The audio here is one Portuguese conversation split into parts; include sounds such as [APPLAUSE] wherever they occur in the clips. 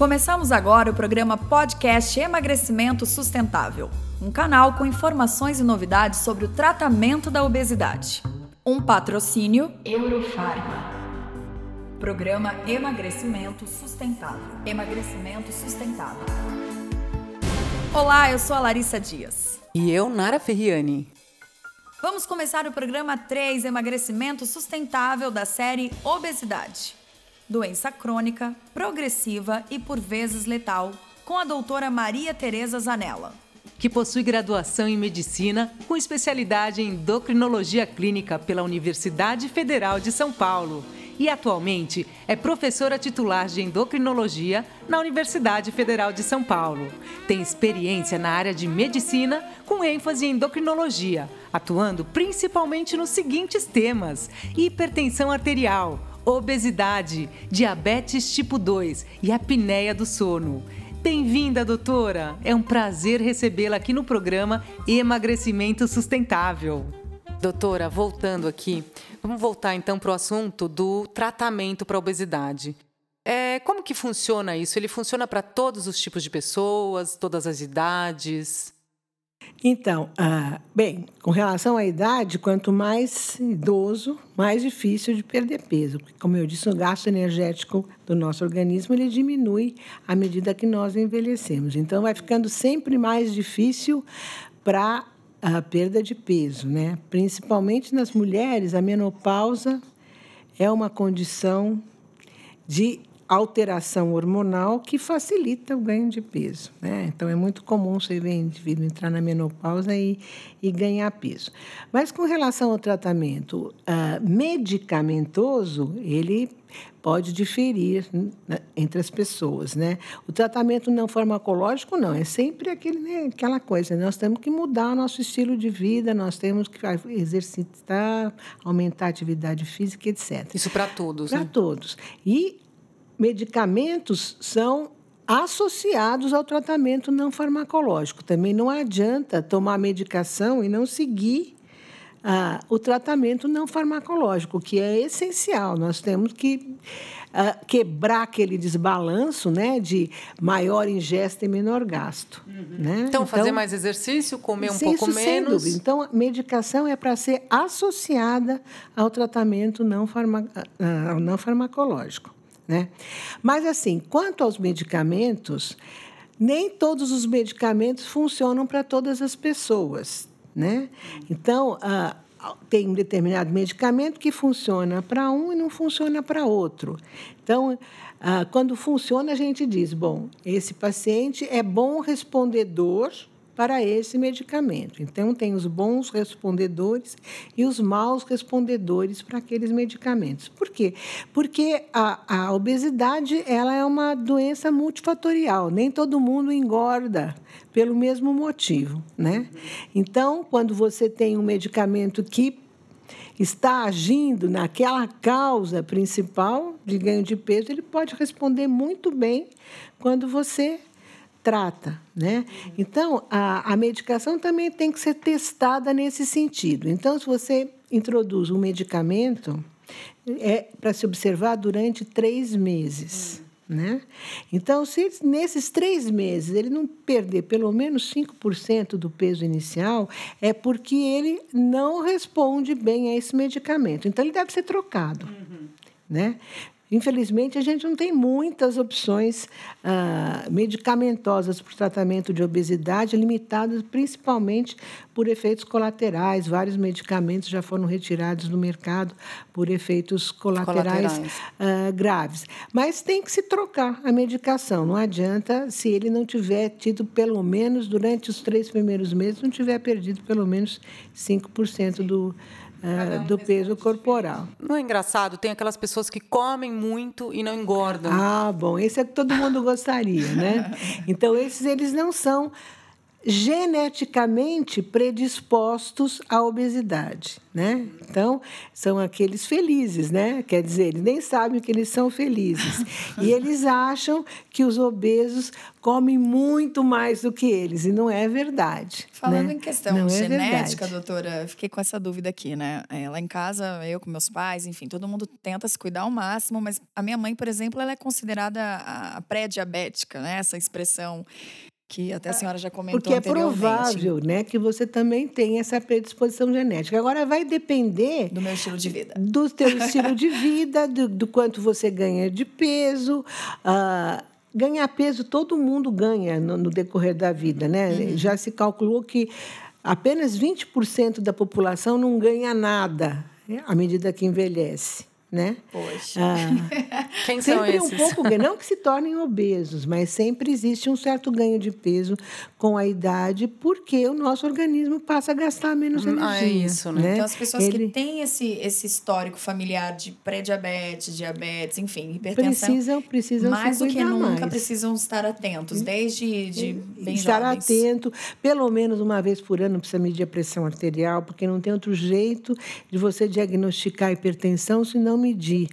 Começamos agora o programa Podcast Emagrecimento Sustentável, um canal com informações e novidades sobre o tratamento da obesidade. Um patrocínio Eurofarma. Programa Emagrecimento Sustentável. Emagrecimento Sustentável. Olá, eu sou a Larissa Dias. E eu, Nara Ferriani. Vamos começar o programa 3 Emagrecimento Sustentável da série Obesidade doença crônica, progressiva e por vezes letal, com a doutora Maria Tereza Zanella. Que possui graduação em medicina com especialidade em endocrinologia clínica pela Universidade Federal de São Paulo e atualmente é professora titular de endocrinologia na Universidade Federal de São Paulo. Tem experiência na área de medicina com ênfase em endocrinologia, atuando principalmente nos seguintes temas: hipertensão arterial obesidade, diabetes tipo 2 e apneia do sono. Bem-vinda, doutora! É um prazer recebê-la aqui no programa Emagrecimento Sustentável. Doutora, voltando aqui, vamos voltar então para o assunto do tratamento para obesidade. É, como que funciona isso? Ele funciona para todos os tipos de pessoas, todas as idades? Então, ah, bem, com relação à idade, quanto mais idoso, mais difícil de perder peso. Como eu disse, o gasto energético do nosso organismo ele diminui à medida que nós envelhecemos. Então, vai ficando sempre mais difícil para a perda de peso, né? Principalmente nas mulheres, a menopausa é uma condição de alteração hormonal que facilita o ganho de peso. Né? Então, é muito comum você ver indivíduo entrar na menopausa e, e ganhar peso. Mas, com relação ao tratamento uh, medicamentoso, ele pode diferir né, entre as pessoas, né? O tratamento não farmacológico não é sempre aquele, né, aquela coisa. Nós temos que mudar o nosso estilo de vida, nós temos que exercitar, aumentar a atividade física, etc. Isso para todos, Para né? todos. E medicamentos são associados ao tratamento não farmacológico. Também não adianta tomar medicação e não seguir ah, o tratamento não farmacológico, que é essencial. Nós temos que ah, quebrar aquele desbalanço né, de maior ingesta e menor gasto. Uhum. Né? Então, fazer mais exercício, comer um pouco menos. Dúvida. Então, a medicação é para ser associada ao tratamento não, farma, ah, não farmacológico. Né? Mas, assim, quanto aos medicamentos, nem todos os medicamentos funcionam para todas as pessoas. Né? Então, ah, tem um determinado medicamento que funciona para um e não funciona para outro. Então, ah, quando funciona, a gente diz: bom, esse paciente é bom respondedor para esse medicamento. Então, tem os bons respondedores e os maus respondedores para aqueles medicamentos. Por quê? Porque a, a obesidade ela é uma doença multifatorial. Nem todo mundo engorda pelo mesmo motivo. Né? Então, quando você tem um medicamento que está agindo naquela causa principal de ganho de peso, ele pode responder muito bem quando você trata, né? Então, a, a medicação também tem que ser testada nesse sentido. Então, se você introduz um medicamento, é para se observar durante três meses. Né? Então, se nesses três meses ele não perder pelo menos 5% do peso inicial, é porque ele não responde bem a esse medicamento. Então, ele deve ser trocado. Uhum. Né? Infelizmente, a gente não tem muitas opções ah, medicamentosas para o tratamento de obesidade, limitadas principalmente por efeitos colaterais. Vários medicamentos já foram retirados do mercado por efeitos colaterais, colaterais. Ah, graves. Mas tem que se trocar a medicação. Não adianta se ele não tiver tido, pelo menos, durante os três primeiros meses, não tiver perdido pelo menos 5% do é, do peso corporal. Não é engraçado? Tem aquelas pessoas que comem muito e não engordam. Ah, bom, esse é que todo mundo gostaria, né? [LAUGHS] Então, esses eles não são geneticamente predispostos à obesidade, né? Então, são aqueles felizes, né? Quer dizer, eles nem sabem que eles são felizes. E [LAUGHS] eles acham que os obesos comem muito mais do que eles, e não é verdade. Falando né? em questão não é genética, é doutora, fiquei com essa dúvida aqui, né? É, lá em casa, eu com meus pais, enfim, todo mundo tenta se cuidar ao máximo, mas a minha mãe, por exemplo, ela é considerada a pré-diabética, né? Essa expressão que até a senhora já comentou Porque é provável, né, que você também tenha essa predisposição genética. Agora vai depender do meu estilo de vida, do teu [LAUGHS] estilo de vida, do, do quanto você ganha de peso. Uh, ganhar peso todo mundo ganha no, no decorrer da vida, né? Uhum. Já se calculou que apenas 20% da população não ganha nada né, à medida que envelhece né? Poxa. Ah, [LAUGHS] Quem são sempre esses? um pouco, [LAUGHS] não que se tornem obesos, mas sempre existe um certo ganho de peso com a idade, porque o nosso organismo passa a gastar menos energia. Ah, é isso, né? né? Então as pessoas Ele... que têm esse, esse histórico familiar de pré-diabetes, diabetes, enfim, hipertensão, precisam, precisam mais do que nunca mais. precisam estar atentos, desde de bem estar jovens. atento, pelo menos uma vez por ano precisa medir a pressão arterial, porque não tem outro jeito de você diagnosticar hipertensão se não medir.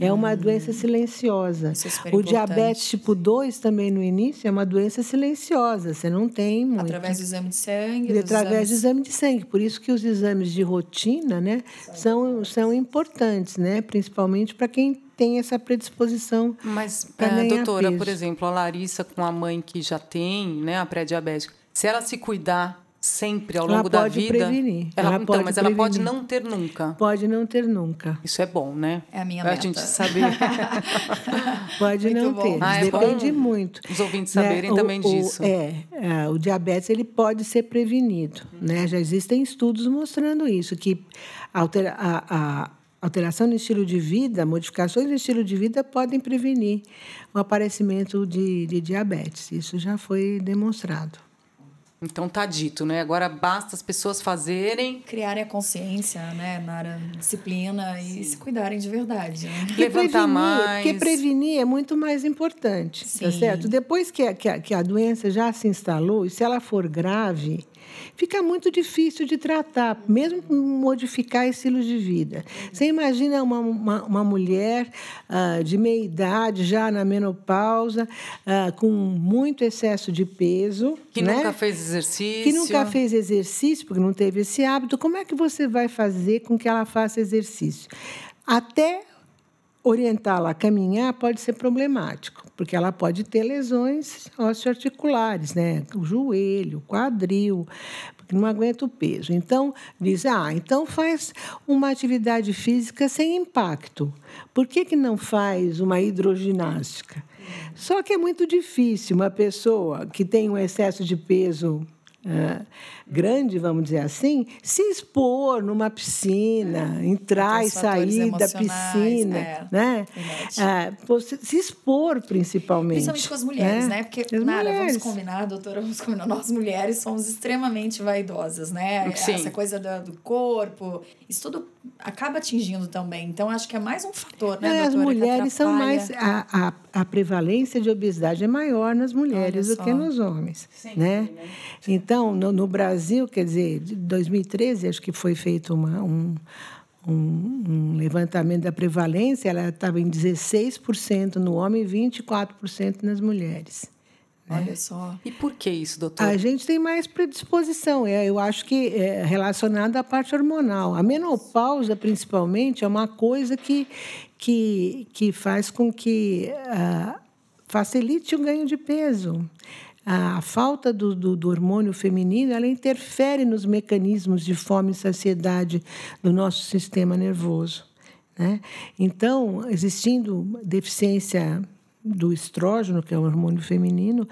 É uma hum. doença silenciosa. É o diabetes tipo 2 também no início é uma doença silenciosa. Você não tem muito. Através do exame de sangue. Através exames... do exame de sangue. Por isso que os exames de rotina, né, são, são importantes, né, principalmente para quem tem essa predisposição. Mas, é, doutora, peso. por exemplo, a Larissa com a mãe que já tem, né, a pré-diabética, se ela se cuidar sempre ao longo da vida. Prevenir. Ela, ela então, pode mas prevenir. ela pode não ter nunca. Pode não ter nunca. Isso é bom, né? É a minha meta. A gente saber. [LAUGHS] pode muito não bom. ter. Ah, é Depende bom. muito. Os ouvintes saberem né? também o, disso. O, é, é, o diabetes ele pode ser prevenido, né? Já existem estudos mostrando isso que altera, a, a alteração no estilo de vida, modificações no estilo de vida podem prevenir o aparecimento de, de diabetes. Isso já foi demonstrado. Então tá dito, né? Agora basta as pessoas fazerem. Criarem a consciência, né? Na disciplina Sim. e se cuidarem de verdade. Né? Levantar prevenir, mais. Porque prevenir é muito mais importante, tá Sim. tá certo? Depois que a, que, a, que a doença já se instalou, e se ela for grave, fica muito difícil de tratar, mesmo modificar estilos de vida. Você imagina uma, uma, uma mulher uh, de meia idade, já na menopausa, uh, com muito excesso de peso. Que né? nunca fez exercício. Que nunca fez exercício, porque não teve esse hábito. Como é que você vai fazer com que ela faça exercício? Até orientá-la a caminhar pode ser problemático, porque ela pode ter lesões osteoarticulares, né? O joelho, o quadril, porque não aguenta o peso. Então, diz, ah, então faz uma atividade física sem impacto. Por que, que não faz uma hidroginástica? Só que é muito difícil uma pessoa que tem um excesso de peso uh, grande, vamos dizer assim, se expor numa piscina, é. entrar e sair da piscina, é, né? É, se expor principalmente. Principalmente com as mulheres, né? né? Porque, as Nara, mulheres. vamos combinar, doutora, vamos combinar, nós mulheres somos extremamente vaidosas, né? Sim. Essa coisa do, do corpo, isso tudo acaba atingindo também. Então, acho que é mais um fator, né, é, doutora, As mulheres são mais... A, a, a, prevalência de obesidade é maior nas mulheres do que nos homens, Sim, né? né? Então, no, no Brasil, Brasil, quer dizer, de 2013, acho que foi feito uma, um, um, um, levantamento da prevalência, ela estava em 16% no homem e 24% nas mulheres. Olha só. E por que isso, doutor? A gente tem mais predisposição. É, eu acho que é relacionada à parte hormonal. A menopausa, principalmente, é uma coisa que, que, que faz com que uh, facilite o ganho de peso a falta do, do, do, hormônio feminino ela interfere nos mecanismos de fome e saciedade do nosso sistema nervoso. Né? Então, existindo deficiência do estrógeno, que é o hormônio feminino,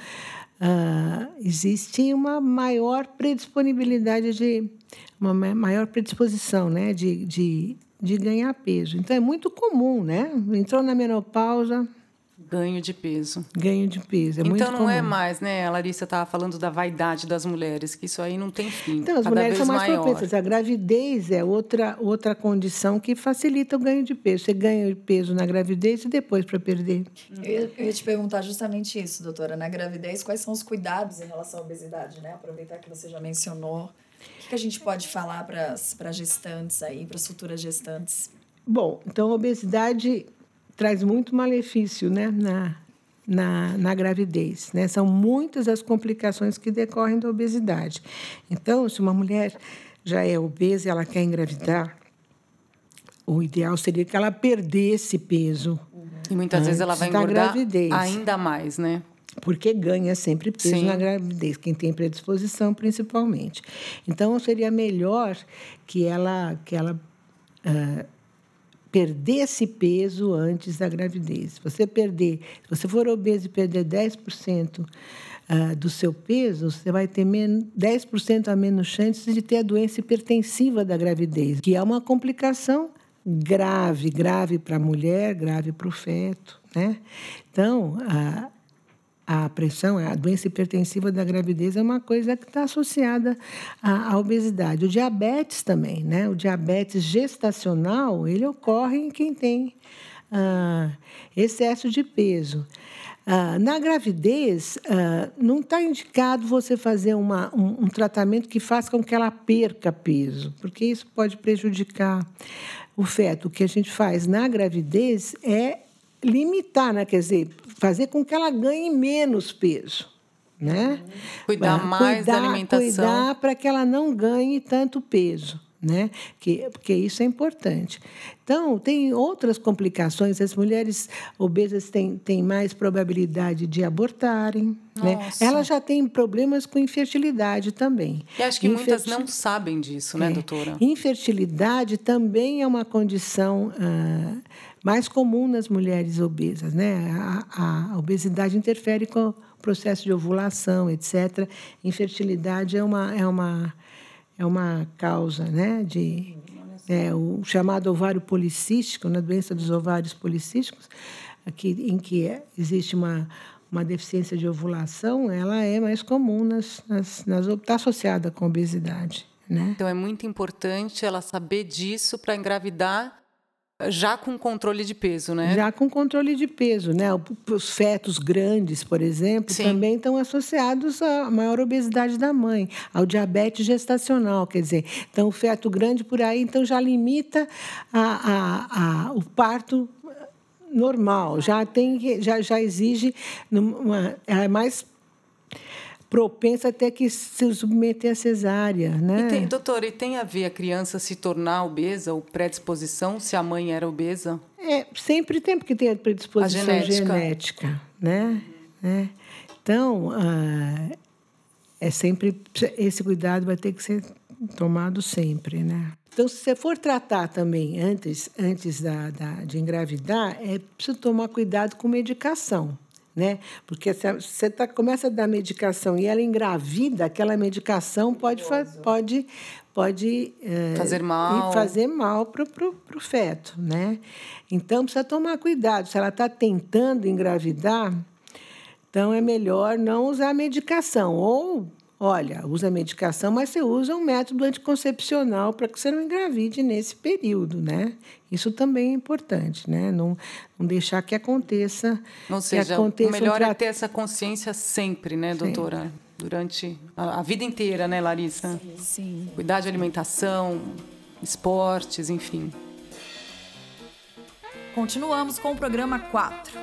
uh, existe uma maior predisponibilidade de uma maior predisposição, né, de, de, de ganhar peso. Então é muito comum, né? Entrou na menopausa, Ganho de peso. Ganho de peso. É então muito não comum. é mais, né? A Larissa estava falando da vaidade das mulheres, que isso aí não tem fim. Então, as cada mulheres vez são mais maior. propensas. A gravidez é outra, outra condição que facilita o ganho de peso. Você ganha de peso na gravidez e depois para perder. Eu ia, eu ia te perguntar justamente isso, doutora. Na gravidez, quais são os cuidados em relação à obesidade, né? Aproveitar que você já mencionou. O que, que a gente pode falar para as gestantes aí, para as futuras gestantes? Bom, então a obesidade traz muito malefício né, na, na, na gravidez. Né? São muitas as complicações que decorrem da obesidade. Então, se uma mulher já é obesa e ela quer engravidar, o ideal seria que ela perdesse peso. E muitas vezes ela vai da engordar ainda mais, né? Porque ganha sempre peso Sim. na gravidez, quem tem predisposição principalmente. Então, seria melhor que ela, que ela ah, perdesse peso antes da gravidez. Se você perder, se você for obeso e perder 10% ah, do seu peso, você vai ter men 10% a menos chances de ter a doença hipertensiva da gravidez, que é uma complicação grave, grave para a mulher, grave para o feto, né? Então, a a pressão, a doença hipertensiva da gravidez é uma coisa que está associada à, à obesidade. O diabetes também, né? O diabetes gestacional, ele ocorre em quem tem ah, excesso de peso. Ah, na gravidez, ah, não está indicado você fazer uma, um, um tratamento que faça com que ela perca peso, porque isso pode prejudicar o feto. O que a gente faz na gravidez é limitar, né? quer dizer, fazer com que ela ganhe menos peso. Né? Cuidar mais da cuidar- alimentação. Cuidar para que ela não ganhe tanto peso. Né? Que, porque isso é importante. Então, tem outras complicações. As mulheres obesas têm, têm mais probabilidade de abortarem. Né? Já têm problemas com infertilidade também. E acho que muitas não sabem disso, né, é. doutora? Infertilidade também é uma condição ah, mais comum nas mulheres obesas. Né? A, a obesidade interfere com o processo de ovulação, etc. Infertilidade é uma, é uma, é uma causa né? de. É, o chamado ovário policístico, na doença dos ovários policísticos, aqui, em que existe uma, uma deficiência de ovulação, ela é mais comum nas, nas está associada com obesidade, né? Então é muito importante ela saber disso para engravidar já com controle de peso, né? Já com controle de peso, né? Os fetos grandes, por exemplo, Sim. também estão associados à maior obesidade da mãe, ao diabetes gestacional, quer dizer, então o feto grande por aí, então já limita a, a, a, o parto normal, já tem, já, já exige uma, é mais propensa até que se submeter à cesárea, né? E tem, doutora, e tem a ver a criança se tornar obesa ou predisposição se a mãe era obesa? É, sempre tem, porque tem a predisposição A genética. genética, né? né? Então, ah, é sempre esse cuidado vai ter que ser tomado sempre, né? Então, se você for tratar também antes, antes da, da- de engravidar, é preciso tomar cuidado com medicação, né? Porque se você tá, começa a dar medicação e ela engravida, aquela medicação pode, pode, pode eh, Fazer mal. fazer mal para o feto, né? Então, precisa tomar cuidado. Se ela está tentando engravidar, então é melhor não usar medicação. Ou, olha, usa medicação, mas você usa um método anticoncepcional para que você não engravide nesse período, né? Isso também é importante, né? Não, não deixar que aconteça. Ou que seja, aconteça o um melhor é tra- ter essa consciência sempre, né, doutora? Durante a, a vida inteira, né, Larissa? Sim. Cuidar de alimentação, esportes, enfim. Continuamos com o programa 4.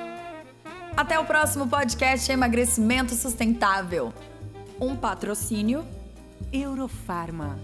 Até o próximo podcast Emagrecimento Sustentável. Um patrocínio Eurofarma.